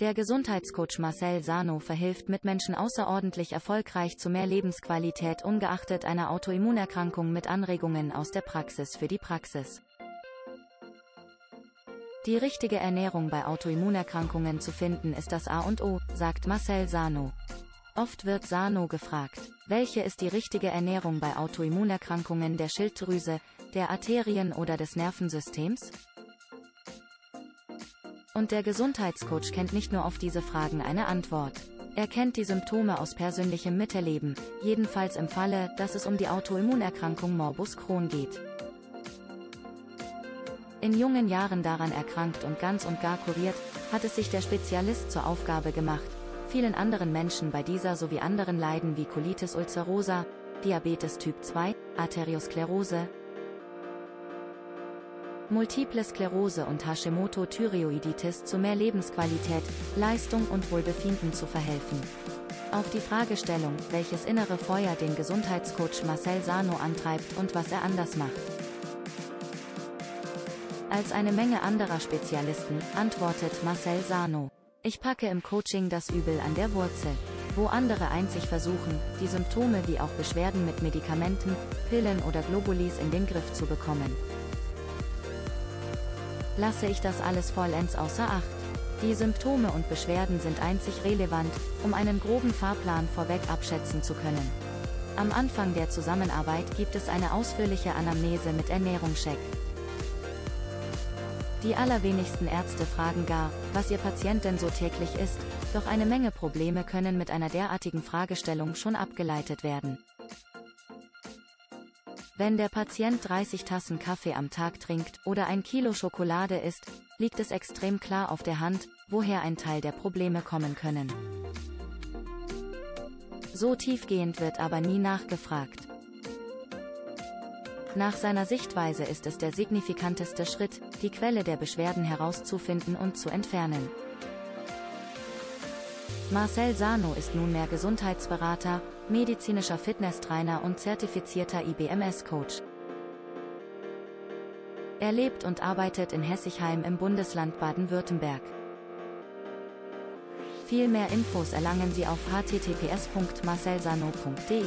Der Gesundheitscoach Marcel Sano verhilft Mitmenschen außerordentlich erfolgreich zu mehr Lebensqualität ungeachtet einer Autoimmunerkrankung mit Anregungen aus der Praxis für die Praxis. Die richtige Ernährung bei Autoimmunerkrankungen zu finden ist das A und O, sagt Marcel Sano. Oft wird Sano gefragt, welche ist die richtige Ernährung bei Autoimmunerkrankungen der Schilddrüse, der Arterien oder des Nervensystems? Und der Gesundheitscoach kennt nicht nur auf diese Fragen eine Antwort. Er kennt die Symptome aus persönlichem Miterleben, jedenfalls im Falle, dass es um die Autoimmunerkrankung Morbus Crohn geht. In jungen Jahren daran erkrankt und ganz und gar kuriert, hat es sich der Spezialist zur Aufgabe gemacht, vielen anderen Menschen bei dieser sowie anderen Leiden wie Colitis ulcerosa, Diabetes Typ 2, Arteriosklerose, Multiple Sklerose und Hashimoto-Thyreoiditis zu mehr Lebensqualität, Leistung und Wohlbefinden zu verhelfen. Auf die Fragestellung, welches innere Feuer den Gesundheitscoach Marcel Sano antreibt und was er anders macht. Als eine Menge anderer Spezialisten, antwortet Marcel Sano. Ich packe im Coaching das Übel an der Wurzel. Wo andere einzig versuchen, die Symptome wie auch Beschwerden mit Medikamenten, Pillen oder Globulis in den Griff zu bekommen lasse ich das alles vollends außer Acht. Die Symptome und Beschwerden sind einzig relevant, um einen groben Fahrplan vorweg abschätzen zu können. Am Anfang der Zusammenarbeit gibt es eine ausführliche Anamnese mit Ernährungscheck. Die allerwenigsten Ärzte fragen gar, was ihr Patient denn so täglich isst, doch eine Menge Probleme können mit einer derartigen Fragestellung schon abgeleitet werden. Wenn der Patient 30 Tassen Kaffee am Tag trinkt oder ein Kilo Schokolade isst, liegt es extrem klar auf der Hand, woher ein Teil der Probleme kommen können. So tiefgehend wird aber nie nachgefragt. Nach seiner Sichtweise ist es der signifikanteste Schritt, die Quelle der Beschwerden herauszufinden und zu entfernen. Marcel Sano ist nunmehr Gesundheitsberater, medizinischer Fitnesstrainer und zertifizierter IBMS-Coach. Er lebt und arbeitet in Hessigheim im Bundesland Baden-Württemberg. Viel mehr Infos erlangen Sie auf https.marcelsano.de.